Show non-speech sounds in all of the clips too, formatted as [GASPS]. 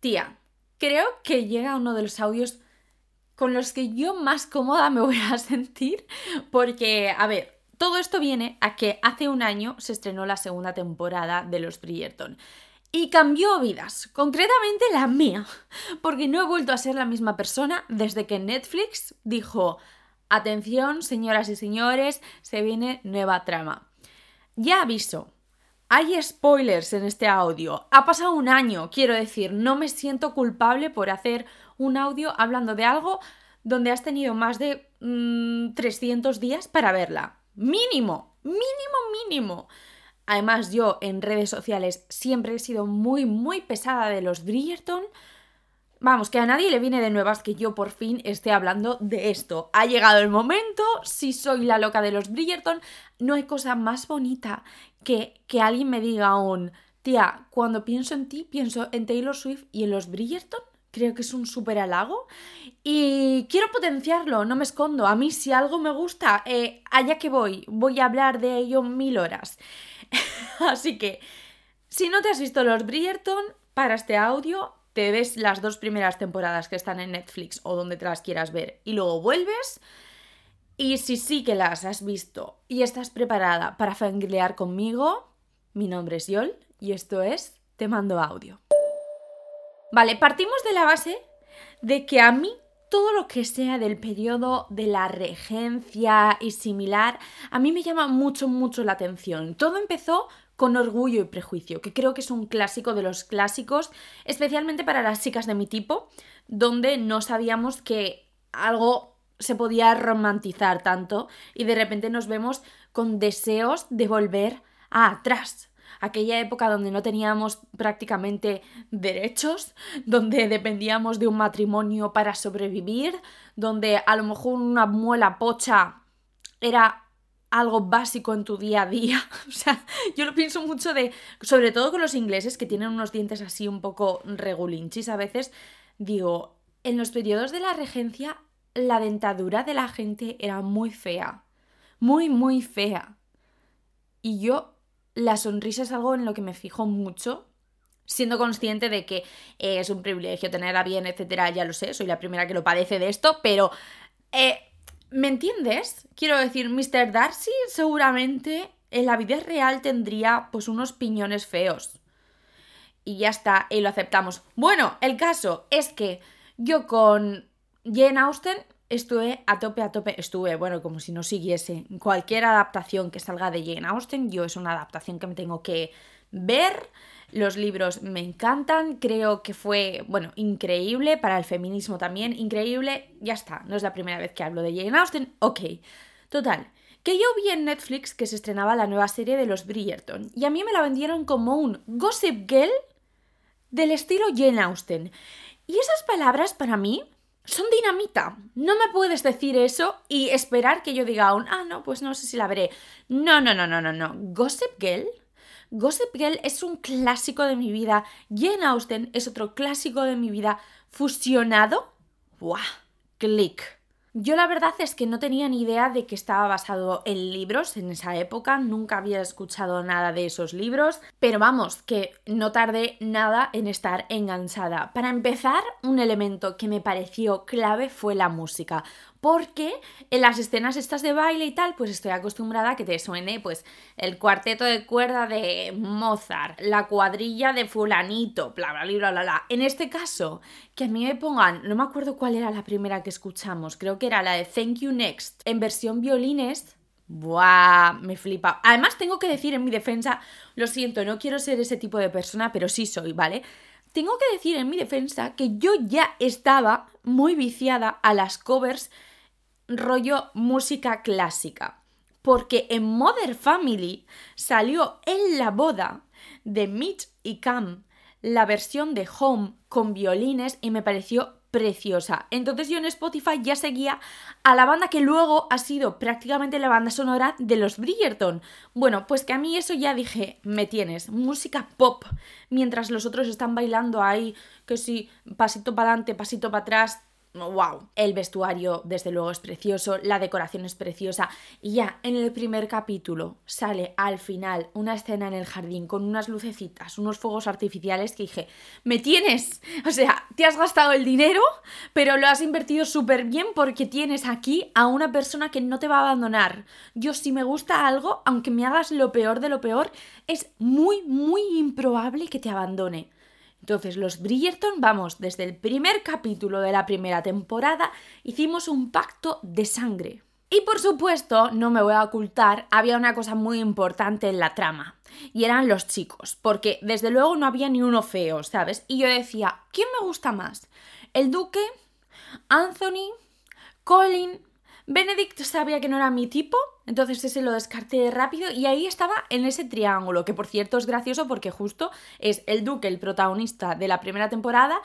Tía, creo que llega uno de los audios con los que yo más cómoda me voy a sentir porque, a ver, todo esto viene a que hace un año se estrenó la segunda temporada de Los Bridgerton y cambió vidas, concretamente la mía, porque no he vuelto a ser la misma persona desde que Netflix dijo, atención señoras y señores, se viene nueva trama. Ya aviso, hay spoilers en este audio. Ha pasado un año, quiero decir, no me siento culpable por hacer un audio hablando de algo donde has tenido más de 300 mm, días para verla. Mínimo, mínimo, mínimo. Además, yo en redes sociales siempre he sido muy, muy pesada de los Bridgerton. Vamos, que a nadie le viene de nuevas que yo por fin esté hablando de esto. Ha llegado el momento, si soy la loca de los Bridgerton, no hay cosa más bonita que que alguien me diga aún, tía, cuando pienso en ti, pienso en Taylor Swift y en los Bridgerton. Creo que es un súper halago. Y quiero potenciarlo, no me escondo. A mí si algo me gusta, eh, allá que voy, voy a hablar de ello mil horas. [LAUGHS] Así que, si no te has visto los Bridgerton, para este audio, te ves las dos primeras temporadas que están en Netflix o donde te las quieras ver y luego vuelves. Y si sí que las has visto y estás preparada para fangirlear conmigo, mi nombre es Yol y esto es Te mando audio. Vale, partimos de la base de que a mí todo lo que sea del periodo de la regencia y similar, a mí me llama mucho, mucho la atención. Todo empezó con Orgullo y Prejuicio, que creo que es un clásico de los clásicos, especialmente para las chicas de mi tipo, donde no sabíamos que algo se podía romantizar tanto y de repente nos vemos con deseos de volver a atrás, aquella época donde no teníamos prácticamente derechos, donde dependíamos de un matrimonio para sobrevivir, donde a lo mejor una muela pocha era algo básico en tu día a día. [LAUGHS] O sea, yo lo pienso mucho de, sobre todo con los ingleses que tienen unos dientes así un poco regulinchis a veces, digo, en los periodos de la regencia la dentadura de la gente era muy fea, muy, muy fea. Y yo la sonrisa es algo en lo que me fijo mucho, siendo consciente de que es un privilegio tenerla bien, etcétera, ya lo sé, soy la primera que lo padece de esto, pero eh, ¿me entiendes? Quiero decir, Mr. Darcy seguramente en la vida real tendría pues unos piñones feos. Y ya está, y lo aceptamos. Bueno, el caso es que yo con Jane Austen estuve a tope, a tope, estuve, bueno, como si no siguiese cualquier adaptación que salga de Jane Austen, yo es una adaptación que me tengo que ver. Los libros me encantan, creo que fue, bueno, increíble para el feminismo también, increíble, ya está, no es la primera vez que hablo de Jane Austen, ok. Total, que yo vi en Netflix que se estrenaba la nueva serie de los Bridgerton y a mí me la vendieron como un Gossip Girl del estilo Jane Austen. Y esas palabras para mí son dinamita. No me puedes decir eso y esperar que yo diga aún, ah, no, pues no sé si la veré. No, no, no, no, no, no. Gossip Girl. Gossip Girl es un clásico de mi vida. Jane Austen es otro clásico de mi vida fusionado. ¡Buah! Click. Yo la verdad es que no tenía ni idea de que estaba basado en libros en esa época, nunca había escuchado nada de esos libros, pero vamos, que no tardé nada en estar enganchada. Para empezar, un elemento que me pareció clave fue la música porque en las escenas estas de baile y tal, pues estoy acostumbrada a que te suene pues el cuarteto de cuerda de Mozart, la cuadrilla de fulanito, bla bla bla bla bla. En este caso, que a mí me pongan, no me acuerdo cuál era la primera que escuchamos, creo que era la de Thank You Next, en versión violines, Buah, me flipa. Además, tengo que decir en mi defensa, lo siento, no quiero ser ese tipo de persona, pero sí soy, ¿vale? Tengo que decir en mi defensa que yo ya estaba muy viciada a las covers rollo música clásica. Porque en Mother Family salió en la boda de Mitch y Cam la versión de Home con violines y me pareció preciosa. Entonces yo en Spotify ya seguía a la banda que luego ha sido prácticamente la banda sonora de los Bridgerton. Bueno, pues que a mí eso ya dije, me tienes, música pop, mientras los otros están bailando ahí, que sí, pasito para adelante, pasito para atrás, wow. El vestuario, desde luego, es precioso, la decoración es preciosa. Y ya en el primer capítulo sale al final una escena en el jardín con unas lucecitas, unos fuegos artificiales que dije, me tienes. [LAUGHS] O sea, te has gastado el dinero, pero lo has invertido súper bien porque tienes aquí a una persona que no te va a abandonar. Yo si me gusta algo, aunque me hagas lo peor de lo peor, es muy, muy improbable que te abandone. Entonces, los Bridgerton, vamos, desde el primer capítulo de la primera temporada, hicimos un pacto de sangre. Y por supuesto, no me voy a ocultar, había una cosa muy importante en la trama, y eran los chicos, porque desde luego no había ni uno feo, ¿sabes? Y yo decía, ¿quién me gusta más? ¿El duque? ¿Anthony? ¿Colin? Benedict sabía que no era mi tipo, entonces ese lo descarté rápido y ahí estaba en ese triángulo, que por cierto es gracioso porque justo es el Duque el protagonista de la primera temporada,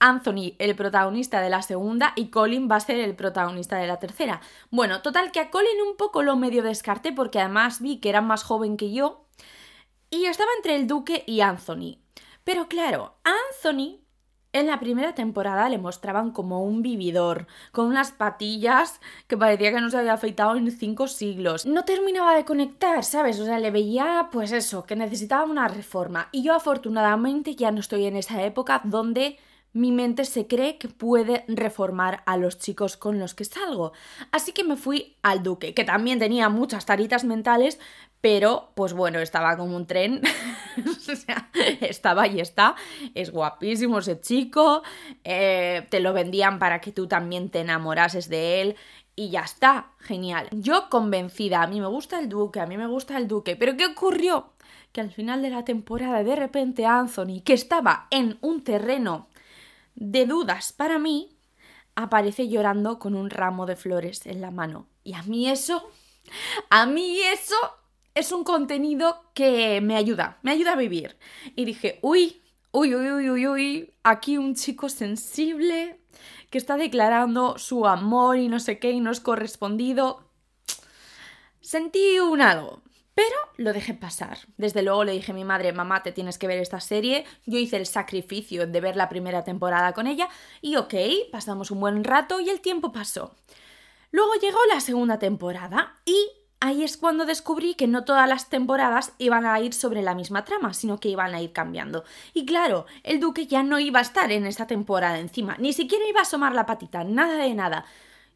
Anthony el protagonista de la segunda y Colin va a ser el protagonista de la tercera. Bueno, total que a Colin un poco lo medio descarté porque además vi que era más joven que yo y estaba entre el Duque y Anthony. Pero claro, Anthony en la primera temporada le mostraban como un vividor, con unas patillas que parecía que no se había afeitado en cinco siglos. No terminaba de conectar, ¿sabes? O sea, le veía, pues eso, que necesitaba una reforma. Y yo afortunadamente ya no estoy en esa época donde mi mente se cree que puede reformar a los chicos con los que salgo. Así que me fui al duque, que también tenía muchas taritas mentales, pero pues bueno, estaba como un tren, [LAUGHS] o sea, estaba y está, es guapísimo ese chico, eh, te lo vendían para que tú también te enamorases de él y ya está, genial. Yo convencida, a mí me gusta el duque, a mí me gusta el duque, pero ¿qué ocurrió? Que al final de la temporada de repente Anthony, que estaba en un terreno de dudas para mí, aparece llorando con un ramo de flores en la mano. Y a mí eso, a mí eso es un contenido que me ayuda, me ayuda a vivir. Y dije, uy, uy, uy, uy, uy, uy, aquí un chico sensible que está declarando su amor y no sé qué y no es correspondido. Sentí un algo. Pero lo dejé pasar. Desde luego le dije a mi madre, mamá, te tienes que ver esta serie. Yo hice el sacrificio de ver la primera temporada con ella y ok, pasamos un buen rato y el tiempo pasó. Luego llegó la segunda temporada y ahí es cuando descubrí que no todas las temporadas iban a ir sobre la misma trama, sino que iban a ir cambiando. Y claro, el duque ya no iba a estar en esta temporada encima, ni siquiera iba a asomar la patita, nada de nada.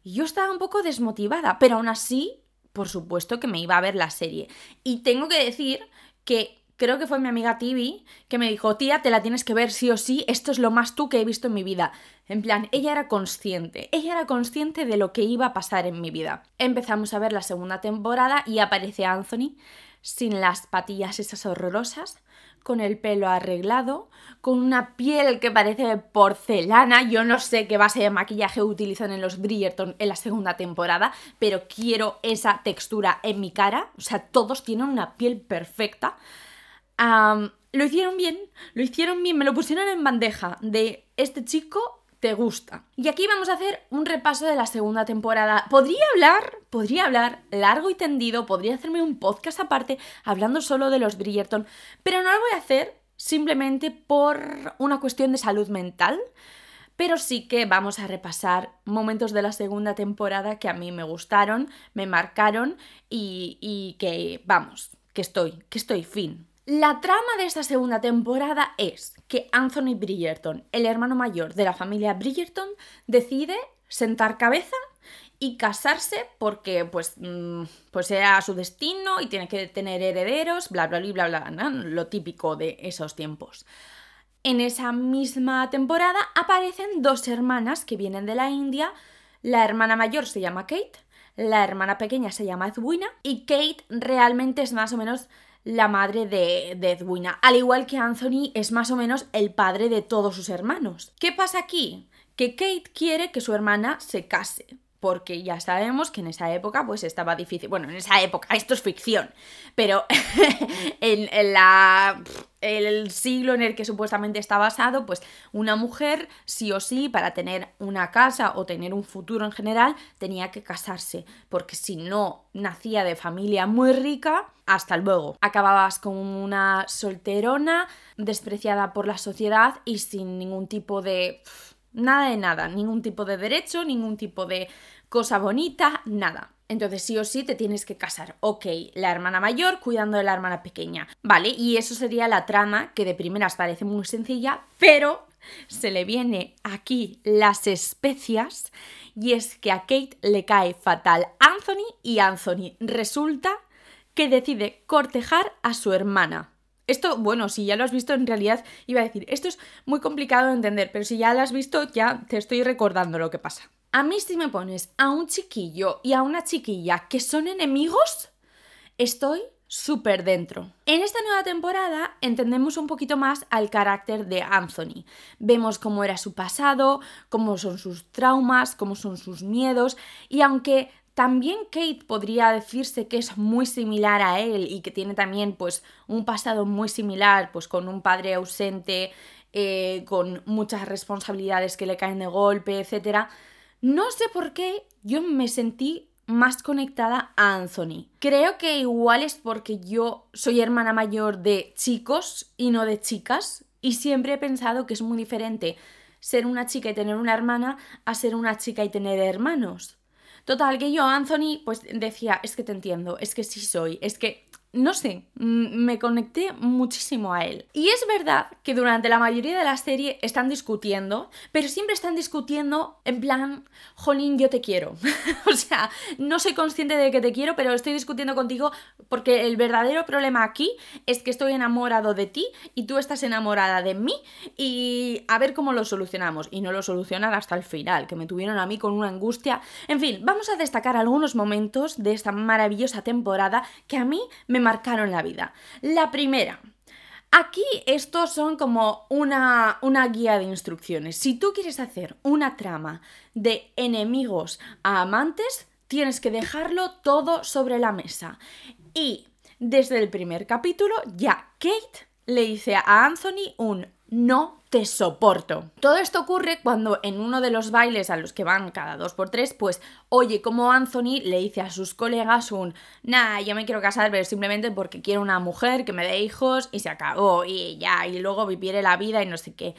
Yo estaba un poco desmotivada, pero aún así por supuesto que me iba a ver la serie. Y tengo que decir que creo que fue mi amiga Tibi que me dijo, tía, te la tienes que ver sí o sí, esto es lo más tú que he visto en mi vida. En plan, ella era consciente, ella era consciente de lo que iba a pasar en mi vida. Empezamos a ver la segunda temporada y aparece Anthony sin las patillas esas horrorosas, con el pelo arreglado, con una piel que parece porcelana. Yo no sé qué base de maquillaje utilizan en los Bridgerton en la segunda temporada, pero quiero esa textura en mi cara. O sea, todos tienen una piel perfecta. lo hicieron bien, lo hicieron bien, me lo pusieron en bandeja de este chico te gusta. Y aquí vamos a hacer un repaso de la segunda temporada. Podría hablar, podría hablar largo y tendido, podría hacerme un podcast aparte hablando solo de los Bridgerton, pero no lo voy a hacer simplemente por una cuestión de salud mental. Pero sí que vamos a repasar momentos de la segunda temporada que a mí me gustaron, me marcaron y, y que, vamos, que estoy, que estoy fin. La trama de esta segunda temporada es que Anthony Bridgerton, el hermano mayor de la familia Bridgerton, decide sentar cabeza y casarse porque pues, mm, pues era su destino y tiene que tener herederos, bla, bla, bla, bla, bla, lo típico de esos tiempos. En esa misma temporada aparecen dos hermanas que vienen de la India. La hermana mayor se llama Kate, la hermana pequeña se llama Edwina y Kate realmente es más o menos la madre de, de Edwina. Al igual que Anthony es más o menos el padre de todos sus hermanos. ¿Qué pasa aquí? Que Kate quiere que su hermana se case porque ya sabemos que en esa época pues estaba difícil, bueno, en esa época, esto es ficción, pero [LAUGHS] en, el siglo en el que supuestamente está basado, pues una mujer sí o sí para tener una casa o tener un futuro en general tenía que casarse, porque si no nacía de familia muy rica, hasta luego, acababas como una solterona, despreciada por la sociedad y sin ningún tipo de Nada de nada, ningún tipo de derecho, ningún tipo de cosa bonita, nada. Entonces sí o sí te tienes que casar. Ok, la hermana mayor cuidando de la hermana pequeña. Vale, y eso sería la trama que de primeras parece muy sencilla, pero se le viene aquí las especias y es que a Kate le cae fatal Anthony y Anthony resulta que decide cortejar a su hermana. Esto, bueno, si ya lo has visto, en realidad iba a decir, esto es muy complicado de entender, pero si ya lo has visto, ya te estoy recordando lo que pasa. A mí si me pones a un chiquillo y a una chiquilla que son enemigos, estoy súper dentro. En esta nueva temporada entendemos un poquito más al carácter de Anthony. Vemos cómo era su pasado, cómo son sus traumas, cómo son sus miedos y aunque también Kate podría decirse que es muy similar a él y que tiene también pues un pasado muy similar pues con un padre ausente, eh, con muchas responsabilidades que le caen de golpe, etc. No sé por qué yo me sentí más conectada a Anthony. Creo que igual es porque yo soy hermana mayor de chicos y no de chicas y siempre he pensado que es muy diferente ser una chica y tener una hermana a ser una chica y tener hermanos. Total, que yo, Anthony, pues decía, es que te entiendo, es que sí soy, es que no sé, me conecté muchísimo a él. Y es verdad que durante la mayoría de la serie están discutiendo, pero siempre están discutiendo en plan, jolín, yo te quiero. [LAUGHS] o sea, no soy consciente de que te quiero, pero estoy discutiendo contigo porque el verdadero problema aquí es que estoy enamorado de ti y tú estás enamorada de mí y a ver cómo lo solucionamos. Y no lo solucionan hasta el final, que me tuvieron a mí con una angustia. En fin, vamos a destacar algunos momentos de esta maravillosa temporada que a mí me marcaron la vida. La primera, Aquí estos son como una, una, guía de instrucciones. Si tú quieres hacer una trama de enemigos a amantes, tienes que dejarlo todo sobre la mesa. Y desde el primer capítulo ya Kate le dice a Anthony un no te soporto. Todo esto ocurre cuando en uno de los bailes a los que van cada dos por tres, pues oye como Anthony le dice a sus colegas un, nah, yo me quiero casar, pero simplemente porque quiero una mujer que me dé hijos y se acabó y ya, y luego viviré la vida y no sé qué.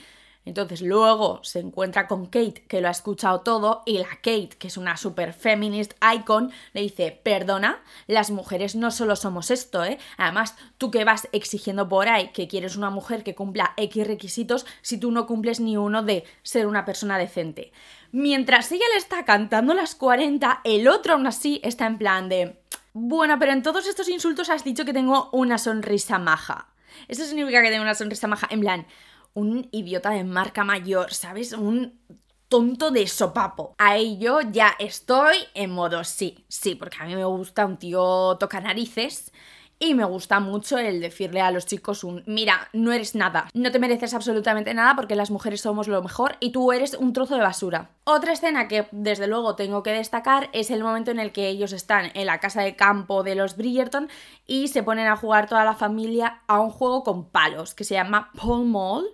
Entonces luego se encuentra con Kate, que lo ha escuchado todo, y la Kate, que es una super feminist icon, le dice, perdona, las mujeres no solo somos esto, ¿eh? Además, tú que vas exigiendo por ahí que quieres una mujer que cumpla X requisitos si tú no cumples ni uno de ser una persona decente. Mientras ella le está cantando las 40, el otro aún así está en plan de... Bueno, pero en todos estos insultos has dicho que tengo una sonrisa maja. Eso significa que tengo una sonrisa maja. En plan, un idiota de marca mayor, ¿sabes? Un tonto de sopapo. A ello ya estoy en modo sí, sí, porque a mí me gusta un tío toca narices y me gusta mucho el decirle a los chicos un, mira, no eres nada, no te mereces absolutamente nada porque las mujeres somos lo mejor y tú eres un trozo de basura. Otra escena que desde luego tengo que destacar es el momento en el que ellos están en la casa de campo de los Bridgerton y se ponen a jugar toda la familia a un juego con palos que se llama Pole Mall,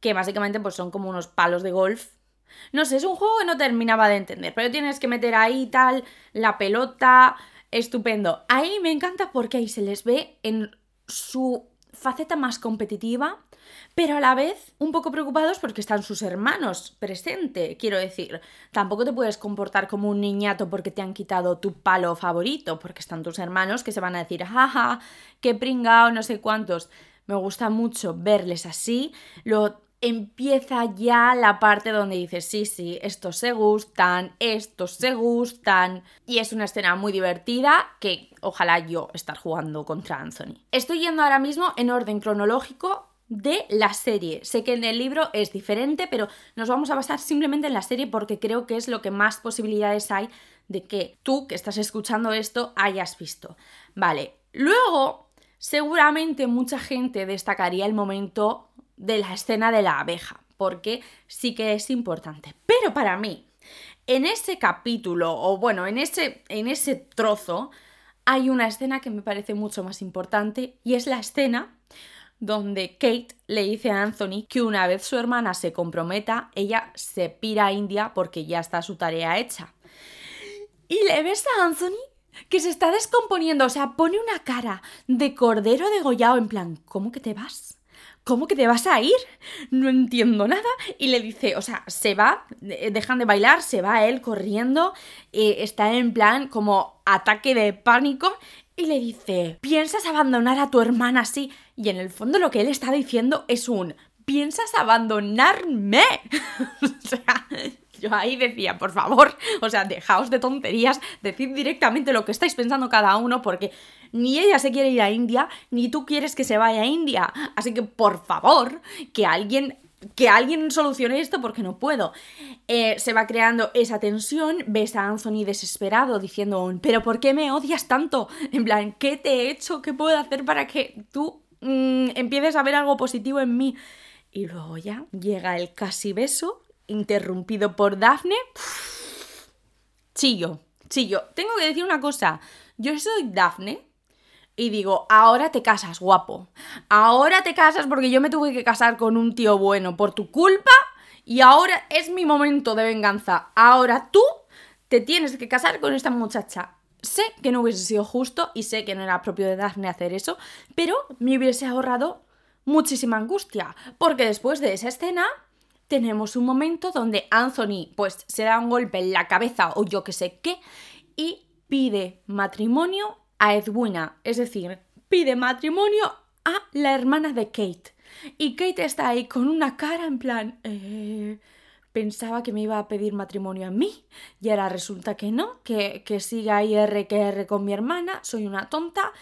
que básicamente pues son como unos palos de golf no sé, es un juego que no terminaba de entender, pero tienes que meter ahí tal, la pelota, estupendo. Ahí me encanta porque ahí se les ve en su faceta más competitiva, pero a la vez un poco preocupados porque están sus hermanos presente. Quiero decir, tampoco te puedes comportar como un niñato porque te han quitado tu palo favorito, porque están tus hermanos que se van a decir, jaja, qué pringao, no sé cuántos. Me gusta mucho verles así. Lo empieza ya la parte donde dices, sí, sí, estos se gustan, estos se gustan. Y es una escena muy divertida que ojalá yo estar jugando contra Anthony. Estoy yendo ahora mismo en orden cronológico de la serie. Sé que en el libro es diferente, pero nos vamos a basar simplemente en la serie porque creo que es lo que más posibilidades hay de que tú que estás escuchando esto hayas visto. Vale, luego seguramente mucha gente destacaría el momento de la escena de la abeja, porque sí que es importante. Pero para mí, en ese capítulo, o bueno, en ese, en ese trozo, hay una escena que me parece mucho más importante y es la escena donde Kate le dice a Anthony que una vez su hermana se comprometa, ella se pira a India porque ya está su tarea hecha. Y le ves a Anthony que se está descomponiendo, o sea, pone una cara de cordero degollado en plan, ¿cómo que te vas? ¿Cómo que te vas a ir? No entiendo nada. Y le dice, o sea, se va, dejan de bailar, se va él corriendo, eh, está en plan como ataque de pánico y le dice, ¿piensas abandonar a tu hermana así? Y en el fondo lo que él está diciendo es un, ¿piensas abandonarme? [LAUGHS] o sea, yo ahí decía, por favor, [LAUGHS] o sea, dejaos de tonterías, decid directamente lo que estáis pensando cada uno, porque ni ella se quiere ir a India, ni tú quieres que se vaya a India. Así que, por favor, que alguien que alguien solucione esto porque no puedo. Eh, se va creando esa tensión, ves a Anthony desesperado diciendo, pero ¿por qué me odias tanto? En plan, ¿qué te he hecho? ¿Qué puedo hacer para que tú mm, empieces a ver algo positivo en mí? Y luego ya llega el casi beso, interrumpido por Daphne. Chillo, chillo. Tengo que decir una cosa. Yo soy Daphne, y digo, ahora te casas, guapo. Ahora te casas porque yo me tuve que casar con un tío bueno por tu culpa y ahora es mi momento de venganza. Ahora tú te tienes que casar con esta muchacha. Sé que no hubiese sido justo y sé que no era propio de Daphne hacer eso, pero me hubiese ahorrado muchísima angustia, porque después de esa escena tenemos un momento donde Anthony pues se da un golpe en la cabeza o yo que sé qué y pide matrimonio a Edwina, es decir, pide matrimonio a la hermana de Kate. Y Kate está ahí con una cara en plan... Eh, pensaba que me iba a pedir matrimonio a mí y ahora resulta que no, que, que siga ahí R que R con mi hermana, soy una tonta.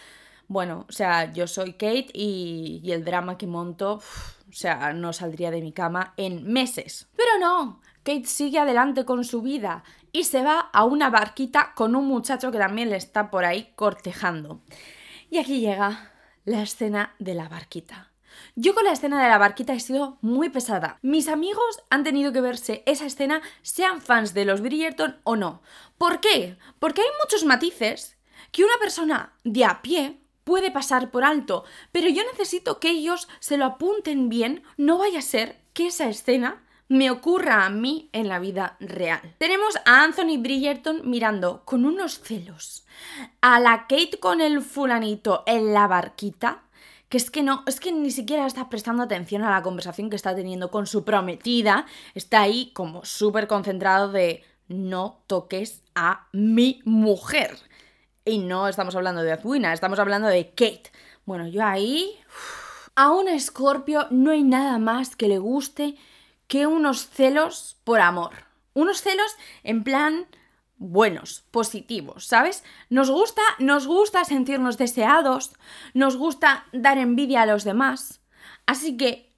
Bueno, o sea, yo soy Kate y, y el drama que monto, o sea, no saldría de mi cama en meses. Pero no, Kate sigue adelante con su vida y se va a una barquita con un muchacho que también le está por ahí cortejando. Y aquí llega la escena de la barquita. Yo con la escena de la barquita he sido muy pesada. Mis amigos han tenido que verse esa escena, sean fans de los Bridgerton o no. ¿Por qué? Porque hay muchos matices que una persona de a pie puede pasar por alto, pero yo necesito que ellos se lo apunten bien, no vaya a ser que esa escena me ocurra a mí en la vida real. Tenemos a Anthony Bridgerton mirando con unos celos a la Kate con el fulanito en la barquita, que es que no, es que ni siquiera está prestando atención a la conversación que está teniendo con su prometida, está ahí como súper concentrado de no toques a mi mujer. Y no estamos hablando de Azuina, estamos hablando de Kate. Bueno, yo ahí... A un escorpio no hay nada más que le guste que unos celos por amor. Unos celos en plan buenos, positivos, ¿sabes? Nos gusta, nos gusta sentirnos deseados, nos gusta dar envidia a los demás. Así que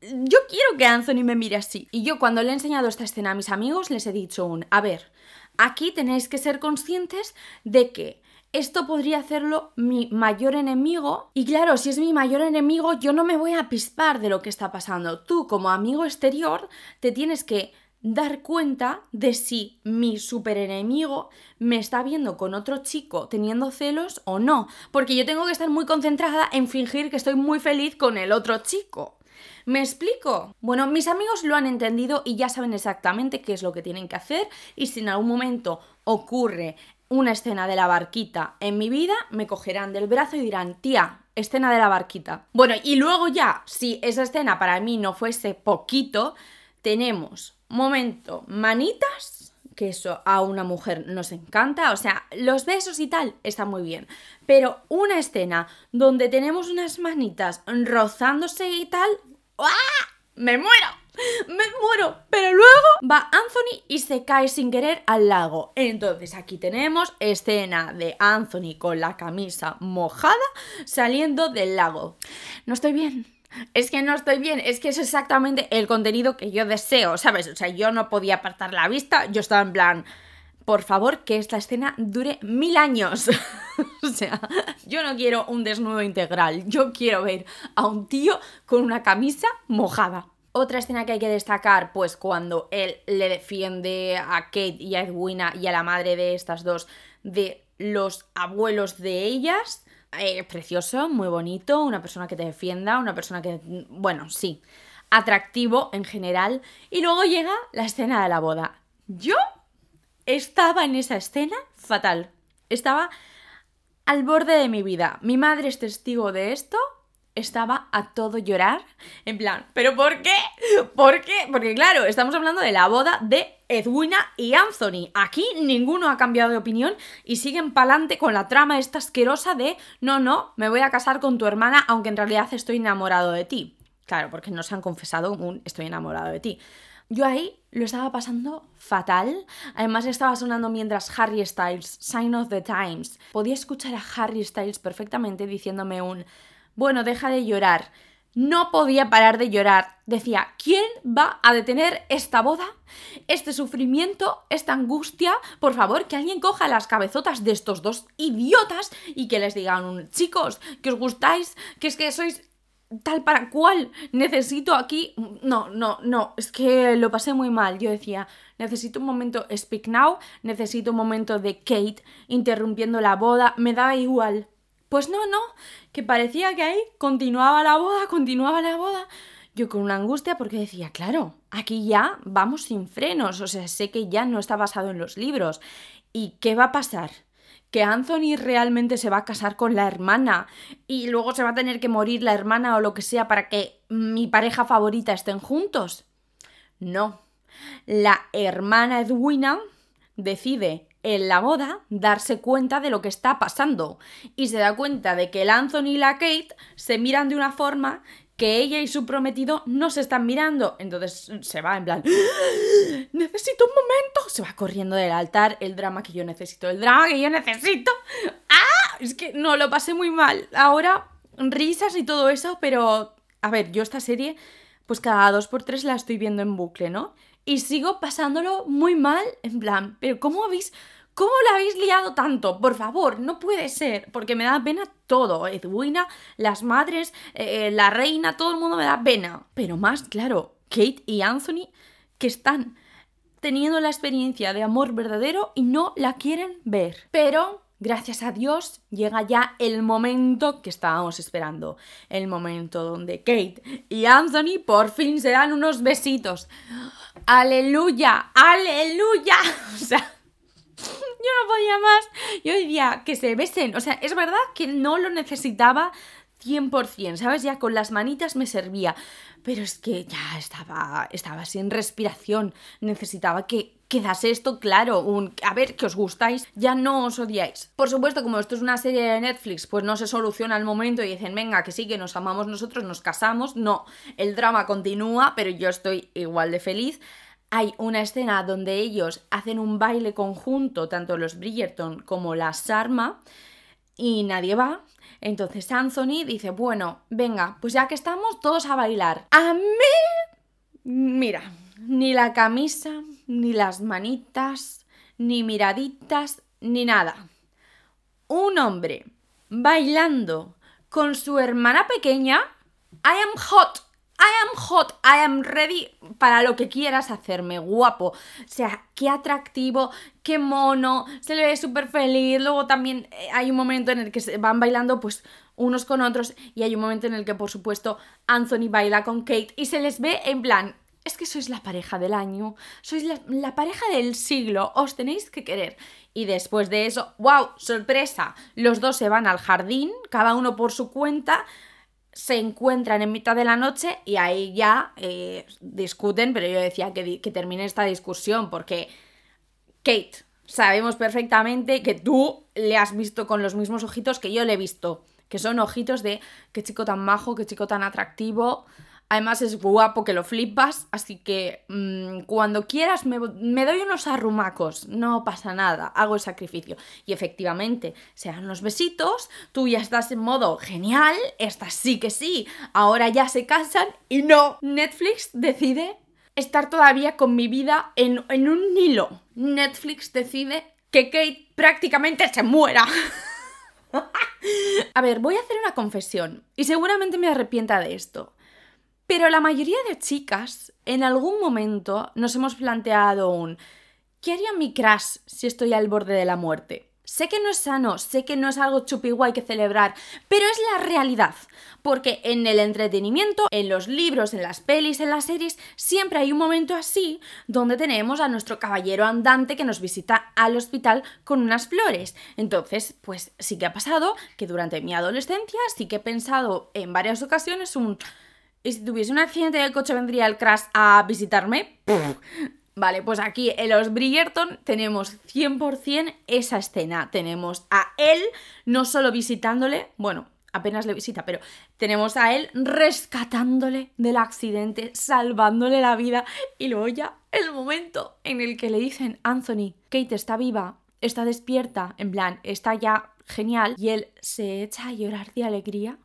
yo quiero que Anthony me mire así. Y yo cuando le he enseñado esta escena a mis amigos les he dicho un, a ver, aquí tenéis que ser conscientes de que esto podría hacerlo mi mayor enemigo. Y claro, si es mi mayor enemigo, yo no me voy a pispar de lo que está pasando. Tú, como amigo exterior, te tienes que dar cuenta de si mi super enemigo me está viendo con otro chico teniendo celos o no. Porque yo tengo que estar muy concentrada en fingir que estoy muy feliz con el otro chico. ¿Me explico? Bueno, mis amigos lo han entendido y ya saben exactamente qué es lo que tienen que hacer y si en algún momento ocurre una escena de la barquita en mi vida, me cogerán del brazo y dirán, tía, escena de la barquita. Bueno, y luego ya, si esa escena para mí no fuese poquito, tenemos momento manitas, que eso a una mujer nos encanta, o sea, los besos y tal está muy bien, pero una escena donde tenemos unas manitas rozándose y tal, ¡ah! ¡Me muero! Me muero. Pero luego va Anthony y se cae sin querer al lago. Entonces aquí tenemos escena de Anthony con la camisa mojada saliendo del lago. No estoy bien. Es que no estoy bien, es que es exactamente el contenido que yo deseo, ¿sabes? O sea, yo no podía apartar la vista, yo estaba en plan, por favor, que esta escena dure mil años. [LAUGHS] o sea, yo no quiero un desnudo integral, yo quiero ver a un tío con una camisa mojada. Otra escena que hay que destacar, pues cuando él le defiende a Kate y a Edwina y a la madre de estas dos de los abuelos de ellas. Eh, precioso, muy bonito, una persona que te defienda, una persona que, bueno, sí, atractivo en general. Y luego llega la escena de la boda. Yo estaba en esa escena fatal. Estaba al borde de mi vida. Mi madre es testigo de esto estaba a todo llorar. En plan, ¿pero por qué? ¿Por qué? Porque claro, estamos hablando de la boda de Edwina y Anthony. Aquí ninguno ha cambiado de opinión y siguen pa'lante con la trama esta asquerosa de no, no, me voy a casar con tu hermana aunque en realidad estoy enamorado de ti. Claro, porque no se han confesado un estoy enamorado de ti. Yo ahí lo estaba pasando fatal. Además estaba sonando mientras Harry Styles, Sign of the Times. Podía escuchar a Harry Styles perfectamente diciéndome un, bueno, deja de llorar. No podía parar de llorar. Decía, ¿quién va a detener esta boda? Este sufrimiento, esta angustia. Por favor, que alguien coja las cabezotas de estos dos idiotas y que les digan, chicos, que os gustáis, que es que sois tal para cual. Necesito aquí. No, no, no. Es que lo pasé muy mal. Yo decía, necesito un momento Speak Now, necesito un momento de Kate interrumpiendo la boda. Me da igual. Pues no, no. Que parecía que ahí continuaba la boda, [LAUGHS] continuaba la boda. Yo con una angustia porque decía, claro, aquí ya vamos sin frenos. O sea, sé que ya no está basado en los libros. ¿Y qué va a pasar? que Anthony realmente se va a casar con la hermana y luego se va a tener que morir la hermana o lo que sea para que mi pareja favorita estén juntos. No. La hermana Edwina decide en la boda darse cuenta de lo que está pasando y se da cuenta de que el Anthony y la Kate se miran de una forma que ella y su prometido no se están mirando. Entonces se va en plan, [GASPS] necesito un momento. Se va corriendo del altar, el drama que yo necesito, el drama que yo necesito. ¡Ah! Es que no, lo pasé muy mal. Ahora, risas y todo eso, pero... A ver, yo esta serie, pues cada dos por tres la estoy viendo en bucle, ¿no? Y sigo pasándolo muy mal, en plan, pero ¿cómo habéis ¿Cómo la habéis liado tanto? Por favor, no puede ser, porque me da pena todo. Edwina, las madres, eh, la reina, todo el mundo me da pena. Pero más, claro, Kate y Anthony, que están teniendo la experiencia de amor verdadero y no la quieren ver. Pero, gracias a Dios, llega ya el momento que estábamos esperando. El momento donde Kate y Anthony por fin se dan unos besitos. ¡Aleluya! ¡Aleluya! [LAUGHS] O sea yo no podía más. Yo decía que se besen. O sea, es verdad que no lo necesitaba 100%, ¿sabes? Ya con las manitas me servía. Pero es que ya estaba, estaba sin respiración. Necesitaba que quedase esto claro. Un, a ver, que os gustáis, ya no os odiáis. Por supuesto, como esto es una serie de Netflix, pues no se soluciona al momento y dicen, venga, que sí, que nos amamos nosotros, nos casamos. No, el drama continúa, pero yo estoy igual de feliz hay una escena donde ellos hacen un baile conjunto, tanto los Bridgerton como la Sarma, y nadie va. Entonces Anthony dice, bueno, venga, pues ya que estamos todos a bailar. A mí, mira, ni la camisa, ni las manitas, ni miraditas, ni nada. Un hombre bailando con su hermana pequeña, I am hot. I am hot, I am ready para lo que quieras hacerme, guapo. O sea, qué atractivo, qué mono, se le ve súper feliz. Luego también eh, hay un momento en el que se van bailando pues unos con otros y hay un momento en el que por supuesto Anthony baila con Kate y se les ve en plan, es que sois la pareja del año, sois la, pareja del siglo, os tenéis que querer. Y después de eso, wow, sorpresa, los dos se van al jardín, cada uno por su cuenta se encuentran en mitad de la noche y ahí ya eh, discuten, pero yo decía que, que termine esta discusión porque Kate, sabemos perfectamente que tú le has visto con los mismos ojitos que yo le he visto, que son ojitos de qué chico tan majo, qué chico tan atractivo, Además es guapo que lo flipas, así que mm, cuando quieras me, doy unos arrumacos, no pasa nada, hago el sacrificio. Y efectivamente, se dan los besitos, tú ya estás en modo genial, esta sí que sí, ahora ya se casan y no, Netflix decide estar todavía con mi vida en, en un hilo. Netflix decide que Kate prácticamente se muera. [LAUGHS] A ver, voy a hacer una confesión y seguramente me arrepienta de esto. Pero la mayoría de chicas en algún momento nos hemos planteado un ¿qué haría mi crush si estoy al borde de la muerte? Sé que no es sano, sé que no es algo chupi guay que celebrar, pero es la realidad. Porque en el entretenimiento, en los libros, en las pelis, en las series, siempre hay un momento así donde tenemos a nuestro caballero andante que nos visita al hospital con unas flores. Entonces, pues sí que ha pasado que durante mi adolescencia sí que he pensado en varias ocasiones un... ¿Y si tuviese un accidente del coche vendría el crash a visitarme? Vale, pues aquí en los Bridgerton tenemos 100% esa escena. Tenemos a él no solo visitándole, bueno, apenas le visita, pero tenemos a él rescatándole del accidente, salvándole la vida y luego ya el momento en el que le dicen, Anthony, Kate está viva, está despierta, en plan, está ya genial y él se echa a llorar de alegría.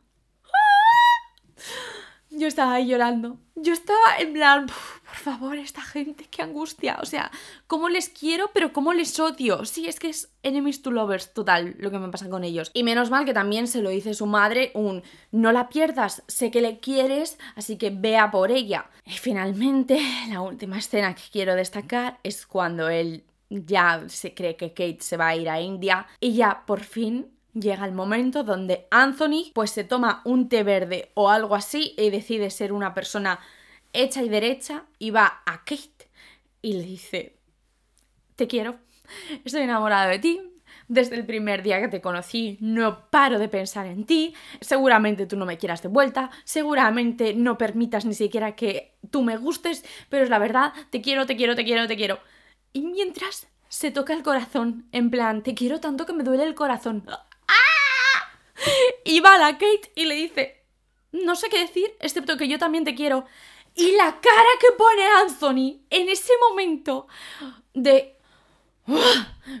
Yo estaba ahí llorando. Yo estaba en plan, por favor, esta gente, qué angustia. O sea, cómo les quiero, pero cómo les odio. Sí, es que es enemies to lovers total lo que me pasa con ellos. Y menos mal que también se lo dice su madre, un no la pierdas, sé que le quieres, así que vea por ella. Y finalmente, la última escena que quiero destacar es cuando él ya se cree que Kate se va a ir a India y ya por fin llega el momento donde Anthony pues se toma un té verde o algo así y decide ser una persona hecha y derecha y va a Kate y le dice, te quiero, estoy enamorado de ti, desde el primer día que te conocí no paro de pensar en ti, seguramente tú no me quieras de vuelta, seguramente no permitas ni siquiera que tú me gustes, pero es la verdad, te quiero, te quiero, te quiero, te quiero. Y mientras se toca el corazón, en plan, te quiero tanto que me duele el corazón. [LAUGHS] Y va a la Kate y le dice, no sé qué decir, excepto que yo también te quiero. Y la cara que pone Anthony en ese momento de...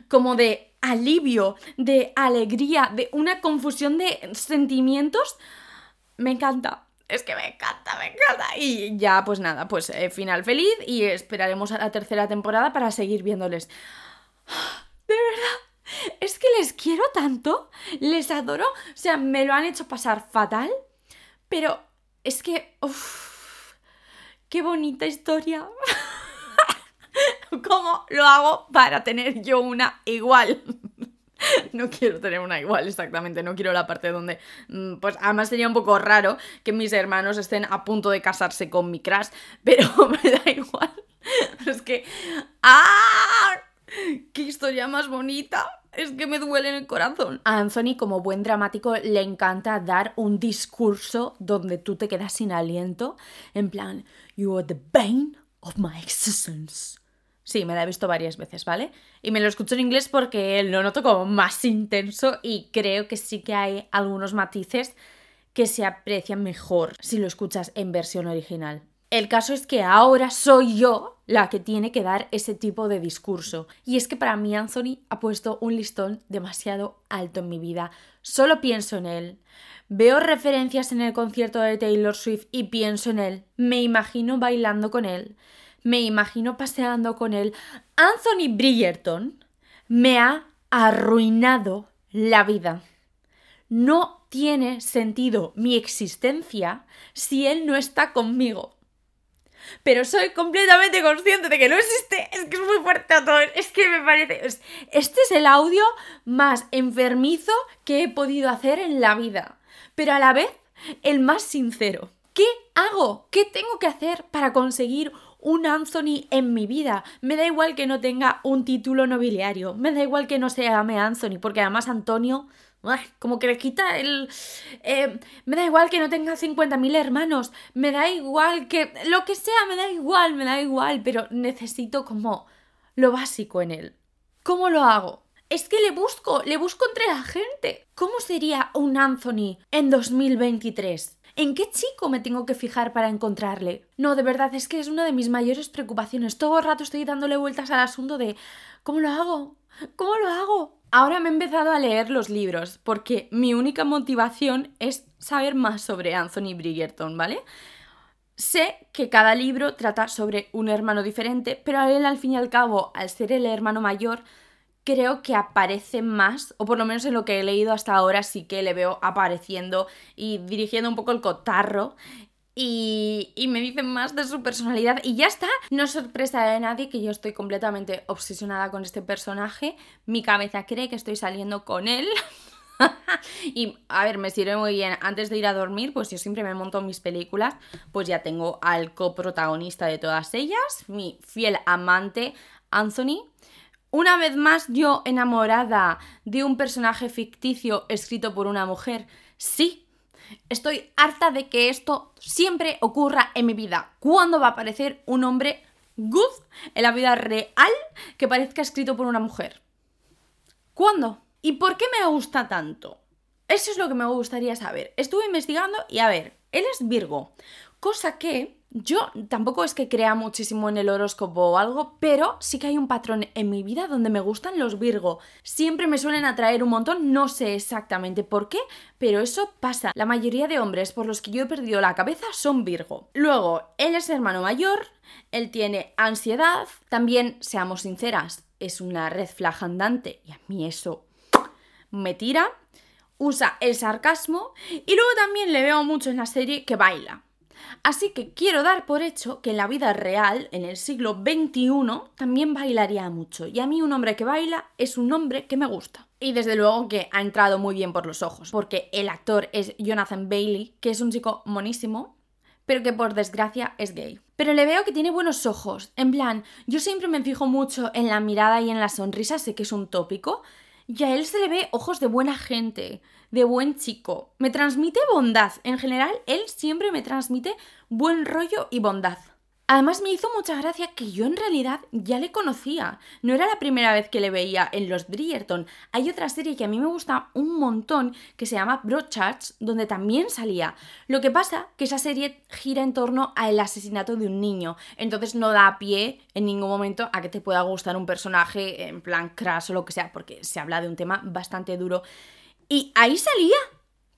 como de alivio, de alegría, de una confusión de sentimientos, me encanta. Es que me encanta, me encanta. Y ya, pues nada, pues eh, final feliz y esperaremos a la tercera temporada para seguir viéndoles. De verdad, es que les quiero tanto, les adoro, o sea, me lo han hecho pasar fatal, pero es que, qué bonita historia. [LAUGHS] ¿Cómo lo hago para tener yo una igual? [LAUGHS] No quiero tener una igual, exactamente. No quiero la parte donde. Mm, pues además sería un poco raro que mis hermanos estén a punto de casarse con mi crush, pero [LAUGHS] me da igual. Es que. ¡Ah! ¡Qué historia más bonita! Es que me duele en el corazón. A Anthony, como buen dramático, le encanta dar un discurso donde tú te quedas sin aliento. En plan, You are the bane of my existence. Sí, me la he visto varias veces, ¿vale? Y me lo escucho en inglés porque lo noto como más intenso y creo que sí que hay algunos matices que se aprecian mejor si lo escuchas en versión original. El caso es que ahora soy yo la que tiene que dar ese tipo de discurso. Y es que para mí Anthony ha puesto un listón demasiado alto en mi vida. Solo pienso en él. Veo referencias en el concierto de Taylor Swift y pienso en él. Me imagino bailando con él. Me imagino paseando con él. Anthony Bridgerton me ha arruinado la vida. No tiene sentido mi existencia si él no está conmigo pero soy completamente consciente de que no existe. Es que es muy fuerte a todo. Es que me parece. Este es el audio más enfermizo que he podido hacer en la vida. Pero a la vez, el más sincero. ¿Qué hago? ¿Qué tengo que hacer para conseguir un Anthony en mi vida? Me da igual que no tenga un título nobiliario. Me da igual que no se llame Anthony, porque además Antonio como que le quita el... Eh, me da igual que no tenga 50.000 hermanos, me da igual que... Lo que sea, me da igual, me da igual, pero necesito como lo básico en él. ¿Cómo lo hago? Es que le busco, le busco entre la gente. ¿Cómo sería un Anthony en 2023? ¿En qué chico me tengo que fijar para encontrarle? No, de verdad, es que es una de mis mayores preocupaciones. Todo el rato estoy dándole vueltas al asunto de ¿cómo lo hago? ¿Cómo lo hago? Ahora me he empezado a leer los libros porque mi única motivación es saber más sobre Anthony Bridgerton, ¿vale? Sé que cada libro trata sobre un hermano diferente, pero él al fin y al cabo, al ser el hermano mayor, creo que aparece más, o por lo menos en lo que he leído hasta ahora sí que le veo apareciendo y dirigiendo un poco el cotarro. Y, me dicen más de su personalidad y ya está. No es sorpresa de nadie que yo estoy completamente obsesionada con este personaje. Mi cabeza cree que estoy saliendo con él. [LAUGHS] y a ver, me sirve muy bien. Antes de ir a dormir, pues yo siempre me monto mis películas. Pues ya tengo al coprotagonista de todas ellas, mi fiel amante, Anthony. Una vez más, yo enamorada de un personaje ficticio escrito por una mujer. Sí, estoy harta de que esto siempre ocurra en mi vida. ¿Cuándo va a aparecer un hombre good en la vida real que parezca escrito por una mujer? ¿Cuándo? ¿Y por qué me gusta tanto? Eso es lo que me gustaría saber. Estuve investigando y a ver, él es Virgo, cosa que yo tampoco es que crea muchísimo en el horóscopo o algo, pero sí que hay un patrón en mi vida donde me gustan los Virgo. Siempre me suelen atraer un montón, no sé exactamente por qué, pero eso pasa. La mayoría de hombres por los que yo he perdido la cabeza son Virgo. Luego, él es hermano mayor, él tiene ansiedad, también, seamos sinceras, es una red flag andante y a mí eso me tira, usa el sarcasmo y luego también le veo mucho en la serie que baila. Así que quiero dar por hecho que en la vida real, en el siglo XXI, también bailaría mucho. Y a mí un hombre que baila es un hombre que me gusta. Y desde luego que ha entrado muy bien por los ojos, porque el actor es Jonathan Bailey, que es un chico monísimo, pero que por desgracia es gay. Pero le veo que tiene buenos ojos. En plan, yo siempre me fijo mucho en la mirada y en la sonrisa, sé que es un tópico, y a él se le ve ojos de buena gente, de buen chico. Me transmite bondad. En general, él siempre me transmite buen rollo y bondad. Además me hizo mucha gracia que yo en realidad ya le conocía. No era la primera vez que le veía en los Bridgerton. Hay otra serie que a mí me gusta un montón que se llama Broadchurch, donde también salía. Lo que pasa que esa serie gira en torno al asesinato de un niño. Entonces no da pie en ningún momento a que te pueda gustar un personaje en plan crash o lo que sea, porque se habla de un tema bastante duro. Y ahí salía.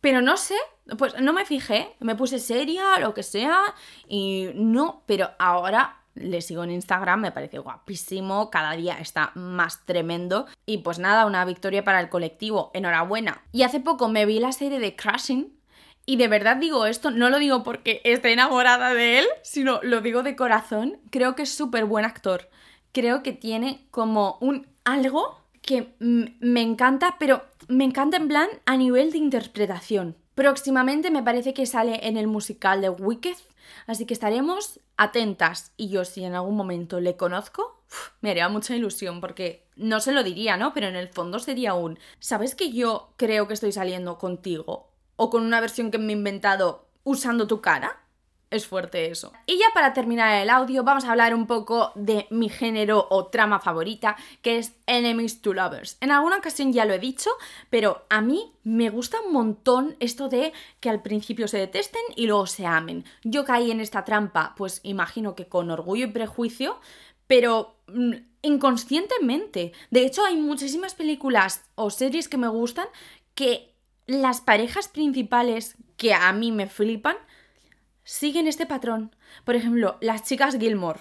Pero no sé, pues no me fijé, me puse seria, lo que sea, y no, pero ahora le sigo en Instagram, me parece guapísimo, cada día está más tremendo. Y pues nada, una victoria para el colectivo, enhorabuena. Y hace poco me vi la serie de Crashing. Y de verdad digo esto, no lo digo porque esté enamorada de él, sino lo digo de corazón. Creo que es súper buen actor. Creo que tiene como un algo que me encanta, pero me encanta en plan a nivel de interpretación. Próximamente me parece que sale en el musical de Wicked, así que estaremos atentas. Y yo si en algún momento le conozco, me haría mucha ilusión porque no se lo diría, ¿no? Pero en el fondo sería un, ¿sabes que yo creo que estoy saliendo contigo? O con una versión que me he inventado usando tu cara es fuerte eso. Y ya para terminar el audio vamos a hablar un poco de mi género o trama favorita, que es Enemies to Lovers. En alguna ocasión ya lo he dicho, pero a mí me gusta un montón esto de que al principio se detesten y luego se amen. Yo caí en esta trampa, pues imagino que con orgullo y prejuicio, pero mm, inconscientemente. De hecho, hay muchísimas películas o series que me gustan que las parejas principales que a mí me flipan siguen este patrón. Por ejemplo, las chicas Gilmore,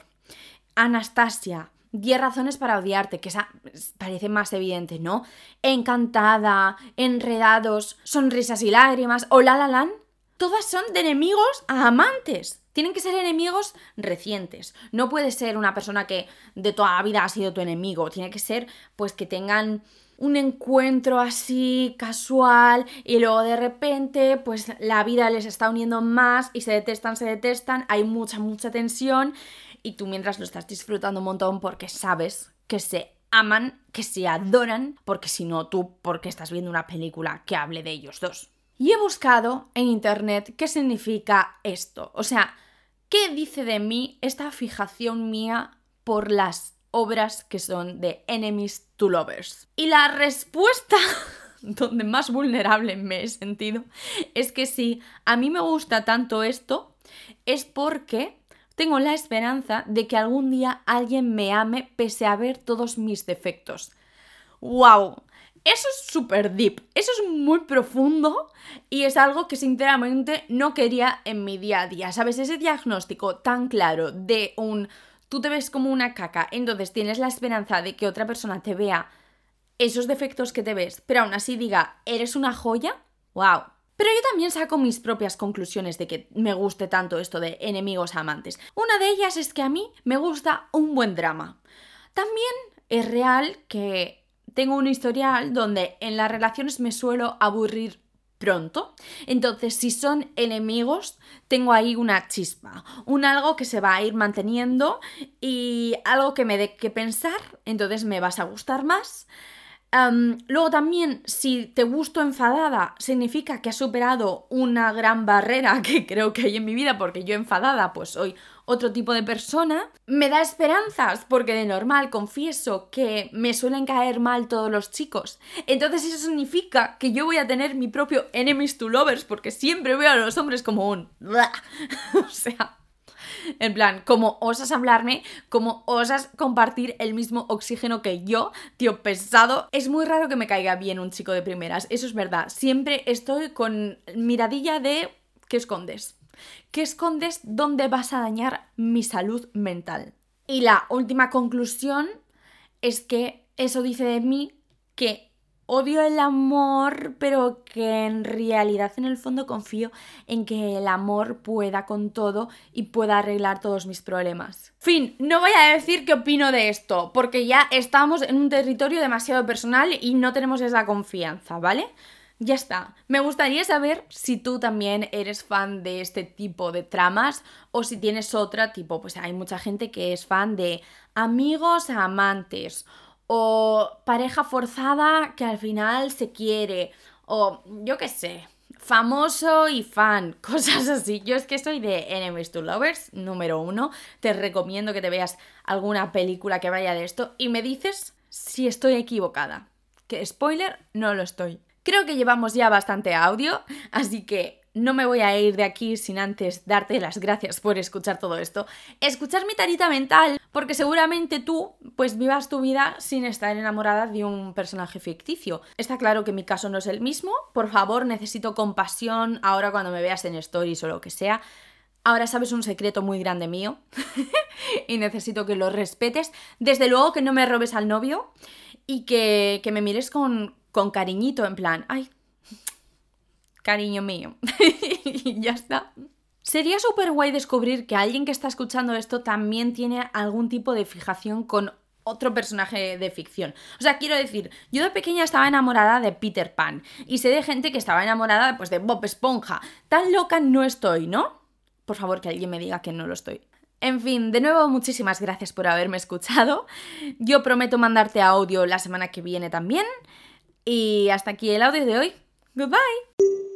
Anastasia, 10 razones para odiarte, que esa parece más evidente, ¿no? Encantada, enredados, sonrisas y lágrimas, o la la lan, todas son de enemigos a amantes. Tienen que ser enemigos recientes. No puede ser una persona que de toda la vida ha sido tu enemigo. Tiene que ser, pues, que tengan un encuentro así casual y luego de repente pues la vida les está uniendo más y se detestan, se detestan, hay mucha, mucha tensión y tú mientras lo estás disfrutando un montón porque sabes que se aman, que se adoran, porque si no tú, porque estás viendo una película que hable de ellos dos. Y he buscado en internet qué significa esto, o sea, ¿qué dice de mí esta fijación mía por las obras que son de enemies to lovers. Y la respuesta [LAUGHS] donde más vulnerable me he sentido es que si a mí me gusta tanto esto es porque tengo la esperanza de que algún día alguien me ame pese a ver todos mis defectos. ¡Wow! Eso es súper deep, eso es muy profundo y es algo que sinceramente no quería en mi día a día. ¿Sabes? Ese diagnóstico tan claro de un tú te ves como una caca, entonces tienes la esperanza de que otra persona te vea esos defectos que te ves, pero aún así diga, eres una joya, wow, Pero yo también saco mis propias conclusiones de que me guste tanto esto de enemigos amantes. Una de ellas es que a mí me gusta un buen drama. También es real que tengo un historial donde en las relaciones me suelo aburrir pronto. Entonces, si son enemigos, tengo ahí una chispa, un algo que se va a ir manteniendo y algo que me dé que pensar, entonces me vas a gustar más luego también, si te gusto enfadada, significa que has superado una gran barrera [LAUGHS] que creo que hay en mi vida, porque yo enfadada pues soy otro tipo de persona. Me da esperanzas, porque de normal confieso que me suelen caer mal todos los chicos. Entonces eso significa que yo voy a tener mi propio enemies to lovers, porque siempre veo a los hombres como un... [LAUGHS] o sea, en plan, como osas hablarme, como osas compartir el mismo oxígeno que yo, tío, pesado. Es muy raro que me caiga bien un chico de primeras, eso es verdad. Siempre estoy con miradilla de ¿qué escondes? ¿Qué escondes? ¿Dónde vas a dañar mi salud mental? Y la última conclusión es que eso dice de mí que odio el amor, pero que en realidad en el fondo confío en que el amor pueda con todo y pueda arreglar todos mis problemas. Fin, no voy a decir qué opino de esto, porque ya estamos en un territorio demasiado personal y no tenemos esa confianza, ¿vale? Ya está. Me gustaría saber si tú también eres fan de este tipo de tramas o si tienes otra tipo, pues hay mucha gente que es fan de amigos a amantes o pareja forzada que al final se quiere, o yo qué sé, famoso y fan, [LAUGHS] cosas así. Yo es que soy de Enemies to Lovers, número uno. Te recomiendo que te veas alguna película que vaya de esto y me dices si estoy equivocada. Que spoiler, no lo estoy. Creo que llevamos ya bastante audio, así que no me voy a ir de aquí sin antes darte las gracias por escuchar todo esto. Escuchar mi tarita mental, porque seguramente tú, pues vivas tu vida sin estar enamorada de un personaje ficticio. Está claro que mi caso no es el mismo. Por favor, necesito compasión ahora cuando me veas en stories o lo que sea. Ahora sabes un secreto muy grande mío [LAUGHS] y necesito que lo respetes. Desde luego que no me robes al novio y que, que me mires con, con cariñito, en plan, ay, cariño mío. [LAUGHS] y ya está. Sería súper guay descubrir que alguien que está escuchando esto también tiene algún tipo de fijación con otro personaje de ficción. O sea, quiero decir, yo de pequeña estaba enamorada de Peter Pan y sé de gente que estaba enamorada pues de Bob Esponja. Tan loca no estoy, ¿no? Por favor, que alguien me diga que no lo estoy. En fin, de nuevo muchísimas gracias por haberme escuchado. Yo prometo mandarte audio la semana que viene también. Y hasta aquí el audio de hoy. Goodbye.